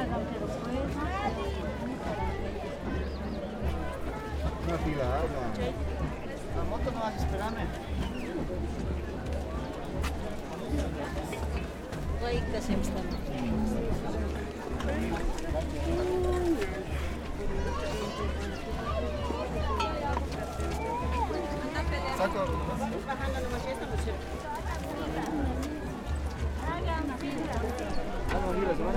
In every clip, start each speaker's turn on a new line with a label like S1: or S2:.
S1: Una fila. La moto no vas a esperarme.
S2: Wait, the
S1: same stuff. Saco.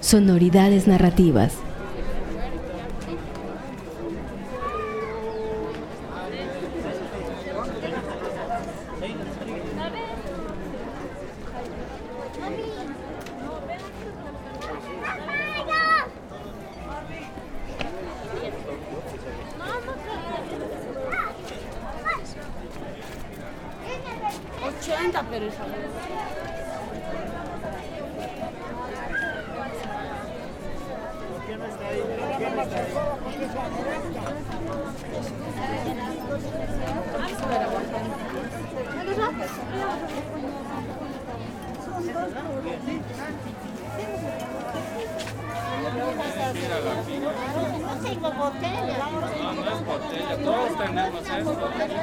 S3: Sonoridades narrativas.
S2: Pero
S4: No tengo.
S5: No, es botella.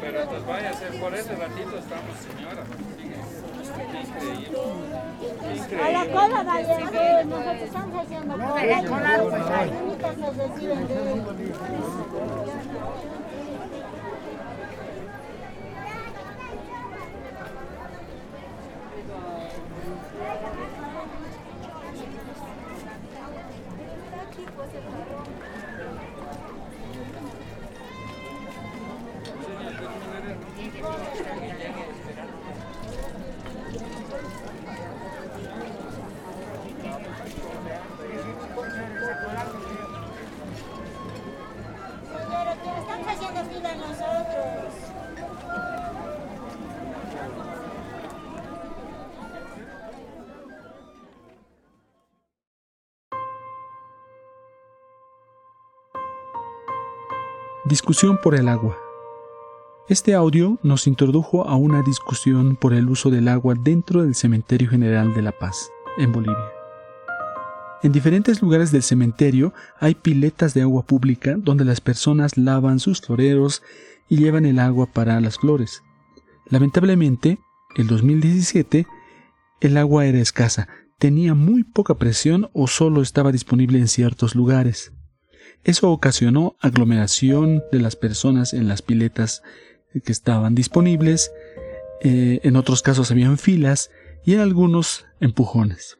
S5: Pero pues vaya a ser por ese ratito estamos, señora. Increíble.
S2: A la cola va a llegar, nosotros estamos haciendo cola.
S4: hay.
S2: Ahorita nos reciben de
S6: Discusión por el agua. Este audio nos introdujo a una discusión por el uso del agua dentro del Cementerio General de La Paz, en Bolivia. En diferentes lugares del cementerio hay piletas de agua pública donde las personas lavan sus floreros y llevan el agua para las flores. Lamentablemente, el 2017, el agua era escasa, tenía muy poca presión o solo estaba disponible en ciertos lugares. Eso ocasionó aglomeración de las personas en las piletas que estaban disponibles, eh, en otros casos habían filas y en algunos empujones.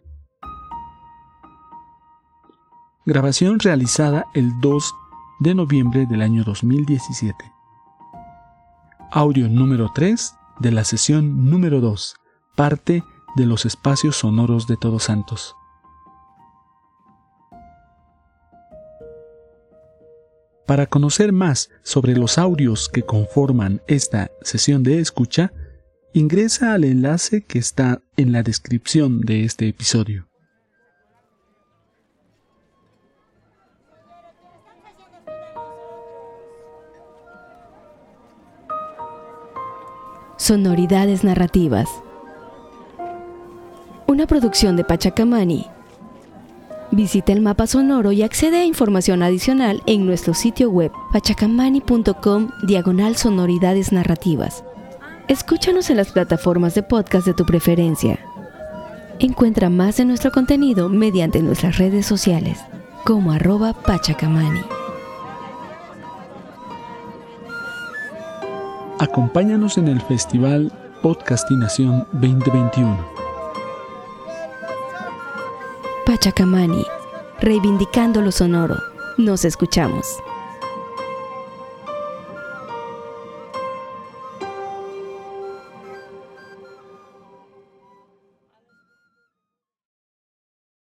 S6: Grabación realizada el 2 de noviembre del año 2017. Audio número 3 de la sesión número 2, parte de los espacios sonoros de Todos Santos. Para conocer más sobre los audios que conforman esta sesión de escucha, ingresa al enlace que está en la descripción de este episodio.
S3: Sonoridades narrativas. Una producción de Pachacamani. Visita el mapa sonoro y accede a información adicional en nuestro sitio web pachacamani.com diagonal sonoridades narrativas. Escúchanos en las plataformas de podcast de tu preferencia. Encuentra más de nuestro contenido mediante nuestras redes sociales como arroba pachacamani.
S6: Acompáñanos en el Festival Podcastinación 2021.
S3: Pachacamani, reivindicando lo sonoro. Nos escuchamos.